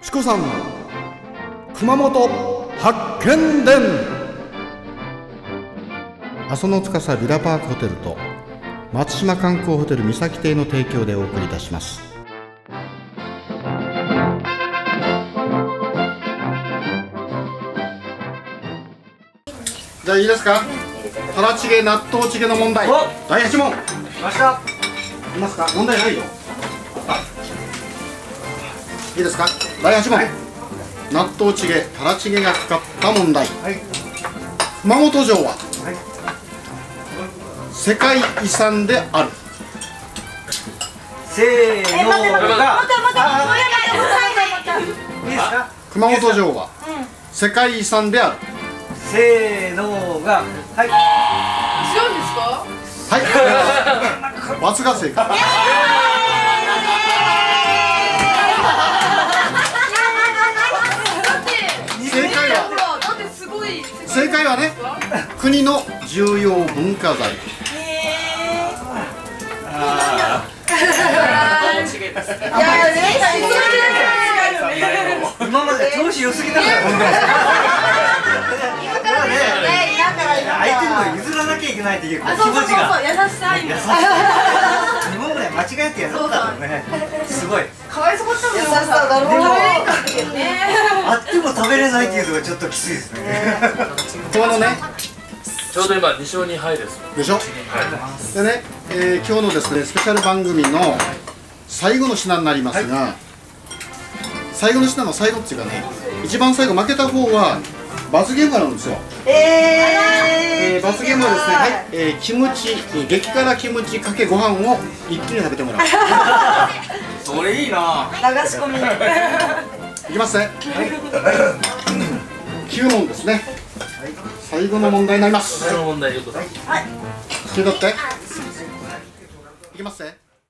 チコさん熊本発見伝。阿蘇の司ビラパークホテルと松島観光ホテル三崎邸の提供でお送りいたします。じゃあいいですか？たらちげ納豆チゲの問題。第8問。ました。いますか？問題ないよいいですか？第8問、納豆チゲたらちげがかかった問題、熊本城は、世界遺産である。せーの。がい。いですか？熊本城は、世界遺産である。せーのが。はい。強いんですか？はい。罰が正解正解はね国の重要文化財。今まで調子良すぎだから相手にも譲らなきゃいけないっていう気持ちが優しさ今今まで間違えてやったんだろうねすごいかわいそうだったもん優しさだろう可愛かったけどねあっても食べれないっていうのがちょっときついですね。このね。ちょうど今2勝2敗です。でしょ？でね、えー今日のですねスペシャル番組の最後の品になりますが、最後の品の最後っていうかね一番最後負けた方は罰ゲームがあるんですよ、えー。罰ゲームはですね、はいえーキムチえー激辛キムチかけご飯を一気に食べてもらう。それいいな いきますね、9問ですね、最後の問題になります。この問題よく聞いとって。いきますね